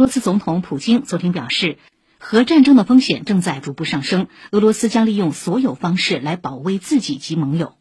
俄罗斯总统普京昨天表示核战争的风险正在逐步上升俄罗斯将利用所有方式来保卫自己及盟友。